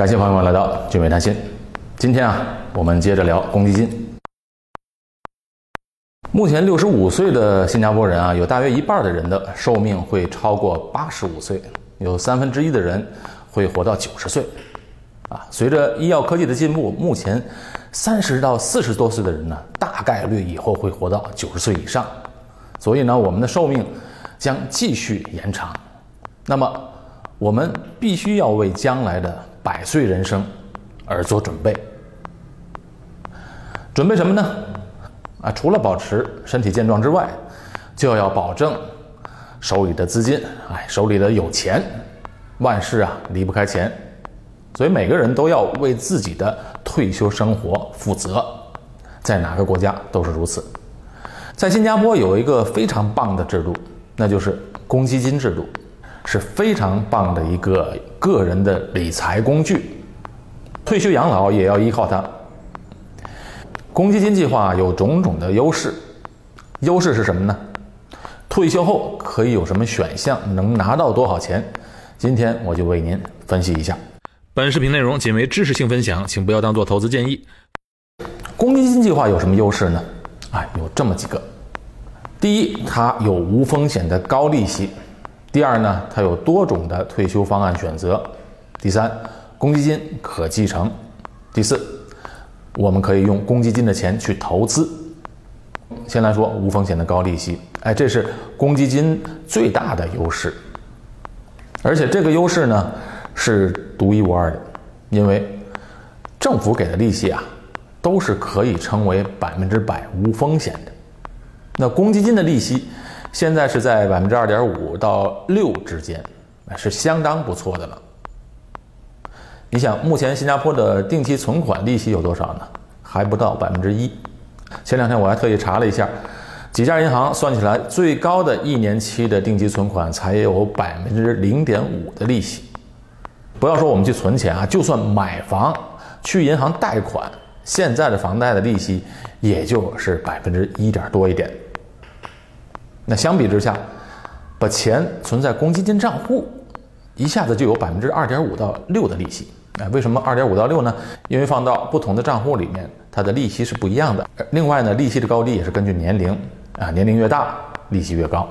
感谢朋友们来到俊美谈心。今天啊，我们接着聊公积金。目前六十五岁的新加坡人啊，有大约一半的人的寿命会超过八十五岁，有三分之一的人会活到九十岁。啊，随着医药科技的进步，目前三十到四十多岁的人呢，大概率以后会活到九十岁以上。所以呢，我们的寿命将继续延长。那么，我们必须要为将来的百岁人生而做准备。准备什么呢？啊，除了保持身体健壮之外，就要保证手里的资金，哎，手里的有钱，万事啊离不开钱，所以每个人都要为自己的退休生活负责，在哪个国家都是如此。在新加坡有一个非常棒的制度，那就是公积金制度，是非常棒的一个个人的理财工具，退休养老也要依靠它。公积金计划有种种的优势，优势是什么呢？退休后可以有什么选项，能拿到多少钱？今天我就为您分析一下。本视频内容仅为知识性分享，请不要当做投资建议。公积金计划有什么优势呢？啊，有这么几个。第一，它有无风险的高利息；第二呢，它有多种的退休方案选择；第三，公积金可继承；第四。我们可以用公积金的钱去投资。先来说无风险的高利息，哎，这是公积金最大的优势。而且这个优势呢是独一无二的，因为政府给的利息啊都是可以称为百分之百无风险的。那公积金的利息现在是在百分之二点五到六之间，是相当不错的了。你想，目前新加坡的定期存款利息有多少呢？还不到百分之一。前两天我还特意查了一下，几家银行算起来，最高的一年期的定期存款才有百分之零点五的利息。不要说我们去存钱啊，就算买房去银行贷款，现在的房贷的利息也就是百分之一点多一点。那相比之下，把钱存在公积金账户，一下子就有百分之二点五到六的利息。哎，为什么二点五到六呢？因为放到不同的账户里面，它的利息是不一样的。另外呢，利息的高低也是根据年龄啊，年龄越大，利息越高。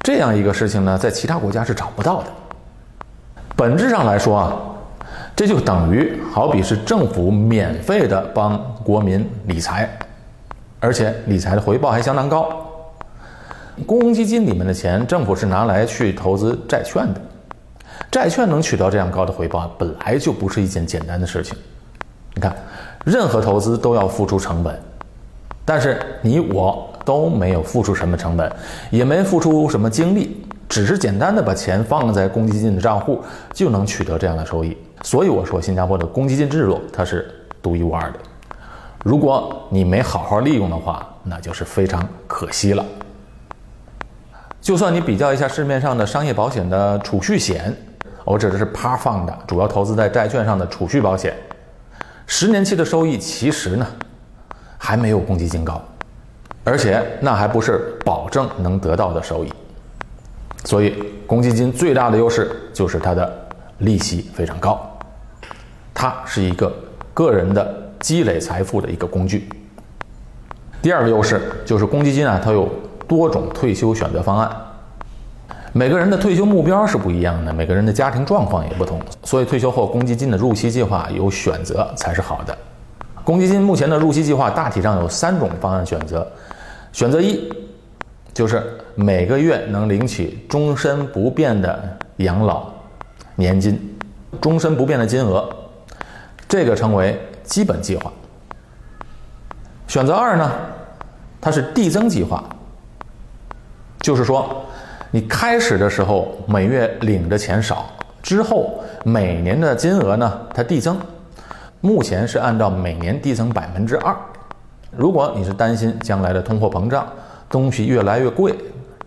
这样一个事情呢，在其他国家是找不到的。本质上来说啊，这就等于好比是政府免费的帮国民理财，而且理财的回报还相当高。公积金里面的钱，政府是拿来去投资债券的。债券能取得这样高的回报，本来就不是一件简单的事情。你看，任何投资都要付出成本，但是你我都没有付出什么成本，也没付出什么精力，只是简单的把钱放在公积金的账户，就能取得这样的收益。所以我说，新加坡的公积金制度它是独一无二的。如果你没好好利用的话，那就是非常可惜了。就算你比较一下市面上的商业保险的储蓄险。我指的是 Par Fund，主要投资在债券上的储蓄保险，十年期的收益其实呢还没有公积金高，而且那还不是保证能得到的收益。所以公积金最大的优势就是它的利息非常高，它是一个个人的积累财富的一个工具。第二个优势就是公积金啊，它有多种退休选择方案。每个人的退休目标是不一样的，每个人的家庭状况也不同，所以退休后公积金的入息计划有选择才是好的。公积金目前的入息计划大体上有三种方案选择，选择一就是每个月能领取终身不变的养老年金，终身不变的金额，这个称为基本计划。选择二呢，它是递增计划，就是说。你开始的时候每月领的钱少，之后每年的金额呢，它递增，目前是按照每年递增百分之二。如果你是担心将来的通货膨胀，东西越来越贵，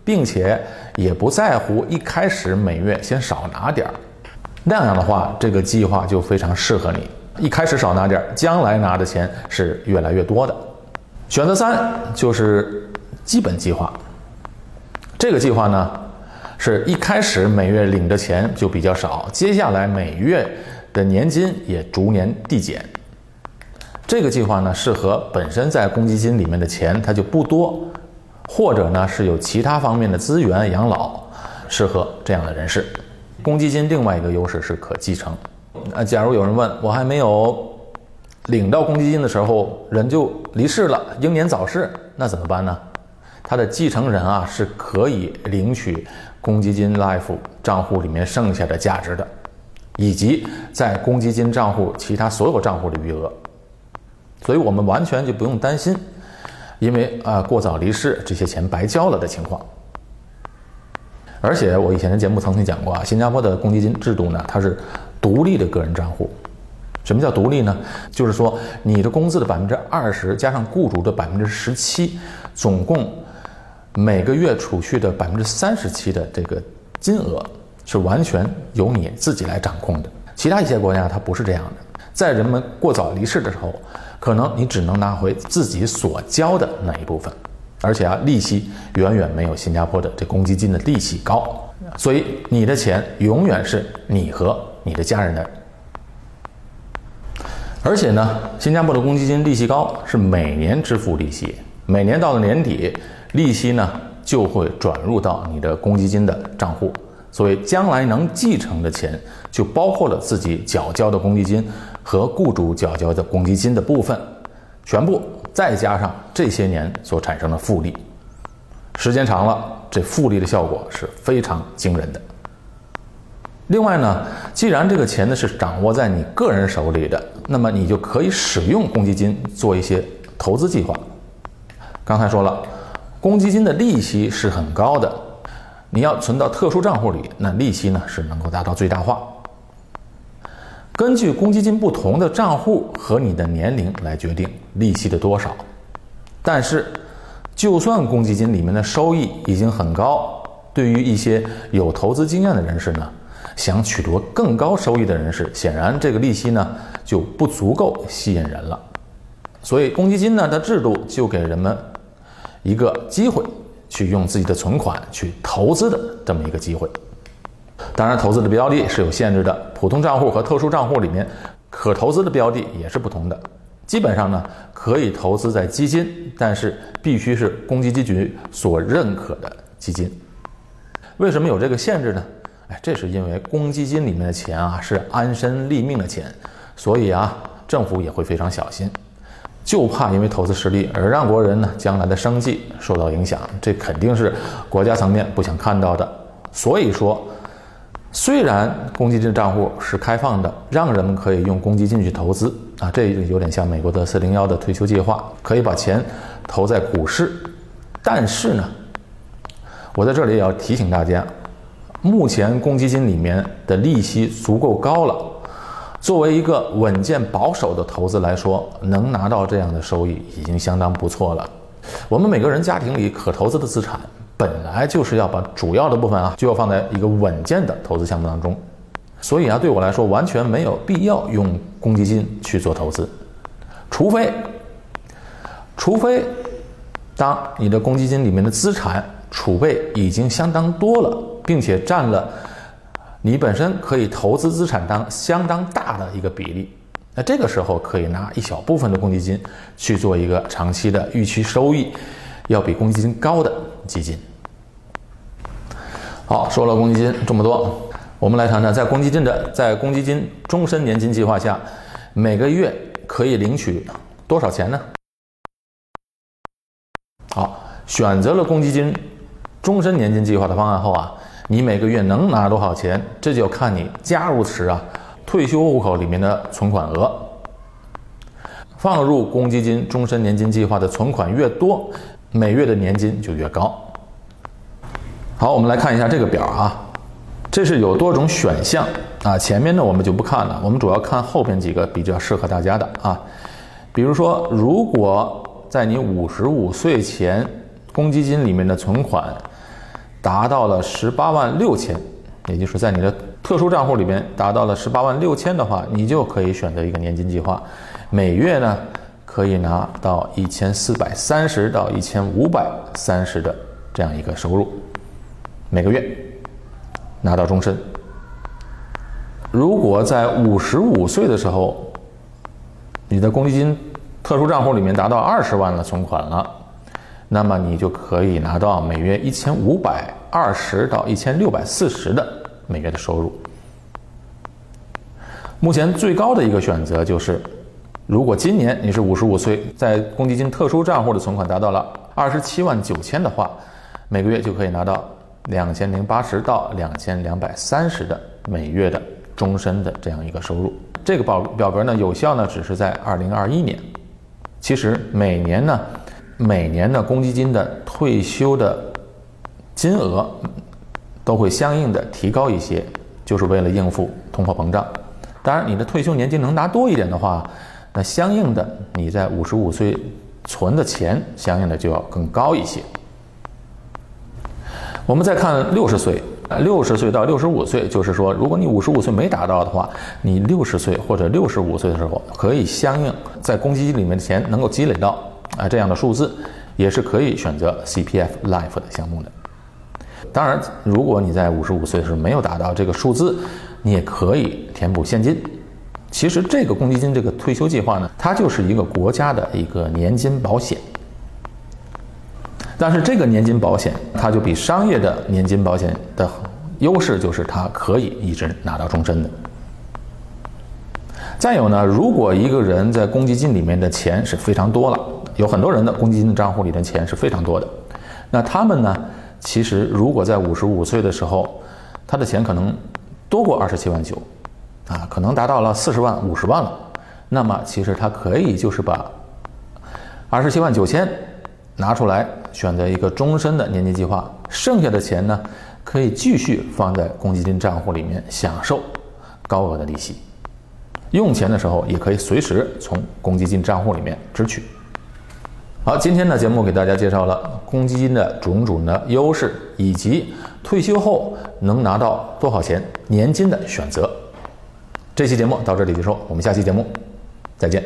并且也不在乎一开始每月先少拿点儿，那样的话，这个计划就非常适合你。一开始少拿点儿，将来拿的钱是越来越多的。选择三就是基本计划。这个计划呢，是一开始每月领的钱就比较少，接下来每月的年金也逐年递减。这个计划呢，适合本身在公积金里面的钱它就不多，或者呢是有其他方面的资源养老，适合这样的人士。公积金另外一个优势是可继承。啊，假如有人问我还没有领到公积金的时候，人就离世了，英年早逝，那怎么办呢？他的继承人啊是可以领取公积金 Life 账户里面剩下的价值的，以及在公积金账户其他所有账户的余额，所以我们完全就不用担心，因为啊过早离世这些钱白交了的情况。而且我以前的节目曾经讲过啊，新加坡的公积金制度呢，它是独立的个人账户。什么叫独立呢？就是说你的工资的百分之二十加上雇主的百分之十七，总共每个月储蓄的百分之三十七的这个金额是完全由你自己来掌控的。其他一些国家它不是这样的，在人们过早离世的时候，可能你只能拿回自己所交的那一部分。而且啊，利息远远没有新加坡的这公积金的利息高，所以你的钱永远是你和你的家人的。而且呢，新加坡的公积金利息高，是每年支付利息，每年到了年底，利息呢就会转入到你的公积金的账户，所以将来能继承的钱就包括了自己缴交的公积金和雇主缴交的公积金的部分，全部。再加上这些年所产生的复利，时间长了，这复利的效果是非常惊人的。另外呢，既然这个钱呢是掌握在你个人手里的，那么你就可以使用公积金做一些投资计划。刚才说了，公积金的利息是很高的，你要存到特殊账户里，那利息呢是能够达到最大化。根据公积金不同的账户和你的年龄来决定利息的多少，但是，就算公积金里面的收益已经很高，对于一些有投资经验的人士呢，想取得更高收益的人士，显然这个利息呢就不足够吸引人了。所以，公积金呢的制度就给人们一个机会，去用自己的存款去投资的这么一个机会。当然，投资的标的是有限制的。普通账户和特殊账户里面，可投资的标的也是不同的。基本上呢，可以投资在基金，但是必须是公积金局所认可的基金。为什么有这个限制呢？哎，这是因为公积金里面的钱啊是安身立命的钱，所以啊，政府也会非常小心，就怕因为投资失利而让国人呢将来的生计受到影响，这肯定是国家层面不想看到的。所以说。虽然公积金账户是开放的，让人们可以用公积金去投资啊，这有点像美国的四零幺的退休计划，可以把钱投在股市。但是呢，我在这里也要提醒大家，目前公积金里面的利息足够高了，作为一个稳健保守的投资来说，能拿到这样的收益已经相当不错了。我们每个人家庭里可投资的资产。本来就是要把主要的部分啊，就要放在一个稳健的投资项目当中，所以啊，对我来说完全没有必要用公积金去做投资，除非，除非，当你的公积金里面的资产储备已经相当多了，并且占了你本身可以投资资产当相当大的一个比例，那这个时候可以拿一小部分的公积金去做一个长期的预期收益要比公积金高的基金。好，说了公积金这么多，我们来谈谈在公积金的在公积金终身年金计划下，每个月可以领取多少钱呢？好，选择了公积金终身年金计划的方案后啊，你每个月能拿多少钱？这就看你加入时啊退休户口里面的存款额。放入公积金终身年金计划的存款越多，每月的年金就越高。好，我们来看一下这个表啊，这是有多种选项啊。前面呢我们就不看了，我们主要看后边几个比较适合大家的啊。比如说，如果在你五十五岁前，公积金里面的存款达到了十八万六千，也就是在你的特殊账户里面达到了十八万六千的话，你就可以选择一个年金计划，每月呢可以拿到一千四百三十到一千五百三十的这样一个收入。每个月拿到终身。如果在五十五岁的时候，你的公积金特殊账户里面达到二十万的存款了，那么你就可以拿到每月一千五百二十到一千六百四十的每月的收入。目前最高的一个选择就是，如果今年你是五十五岁，在公积金特殊账户的存款达到了二十七万九千的话，每个月就可以拿到两千零八十到两千两百三十的每月的。终身的这样一个收入，这个表表格呢有效呢只是在二零二一年，其实每年呢，每年的公积金的退休的金额都会相应的提高一些，就是为了应付通货膨胀。当然，你的退休年金能拿多一点的话，那相应的你在五十五岁存的钱相应的就要更高一些。我们再看六十岁。六十岁到六十五岁，就是说，如果你五十五岁没达到的话，你六十岁或者六十五岁的时候，可以相应在公积金里面的钱能够积累到啊这样的数字，也是可以选择 CPF Life 的项目的。当然，如果你在五十五岁的时候没有达到这个数字，你也可以填补现金。其实这个公积金这个退休计划呢，它就是一个国家的一个年金保险。但是这个年金保险，它就比商业的年金保险的优势就是它可以一直拿到终身的。再有呢，如果一个人在公积金里面的钱是非常多了，有很多人的公积金账户里的钱是非常多的，那他们呢，其实如果在五十五岁的时候，他的钱可能多过二十七万九，啊，可能达到了四十万、五十万了，那么其实他可以就是把二十七万九千拿出来。选择一个终身的年金计划，剩下的钱呢，可以继续放在公积金账户里面享受高额的利息。用钱的时候也可以随时从公积金账户里面支取。好，今天的节目给大家介绍了公积金的种种的优势，以及退休后能拿到多少钱年金的选择。这期节目到这里结束，我们下期节目再见。